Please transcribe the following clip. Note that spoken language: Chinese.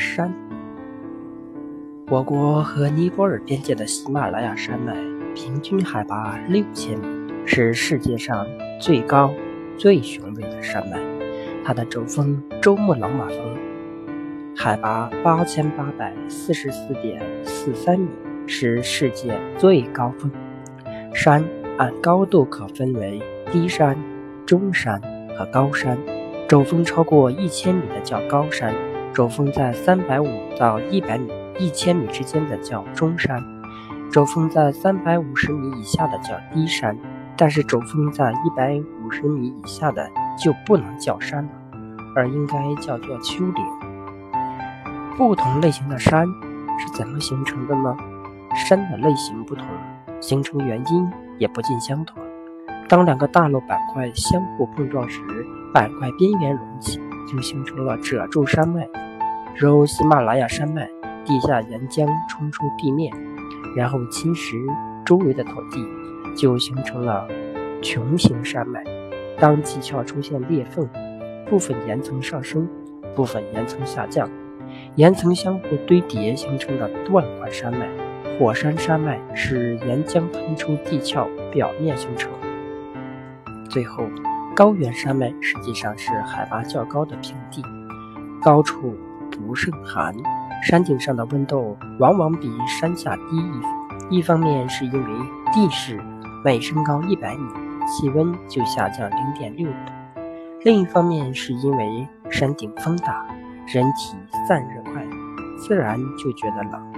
山。我国和尼泊尔边界的喜马拉雅山脉平均海拔六千米，是世界上最高、最雄伟的山脉。它的主峰珠穆朗玛峰，海拔八千八百四十四点四三米，是世界最高峰。山按高度可分为低山、中山和高山。主峰超过一千米的叫高山，轴峰在三百五到一百米。一千米之间的叫中山，轴峰在三百五十米以下的叫低山，但是轴峰在一百五十米以下的就不能叫山了，而应该叫做丘陵。不同类型的山是怎么形成的呢？山的类型不同，形成原因也不尽相同。当两个大陆板块相互碰撞时，板块边缘隆起，就形成了褶皱山脉，如喜马拉雅山脉。地下岩浆冲出地面，然后侵蚀周围的土地，就形成了穹形山脉。当地壳出现裂缝，部分岩层上升，部分岩层下降，岩层相互堆叠形成的断块山脉。火山山脉是岩浆喷出地壳表面形成。最后，高原山脉实际上是海拔较高的平地，高处不胜寒。山顶上的温度往往比山下低一一方面是因为地势每升高一百米，气温就下降零点六度；另一方面是因为山顶风大，人体散热快，自然就觉得冷。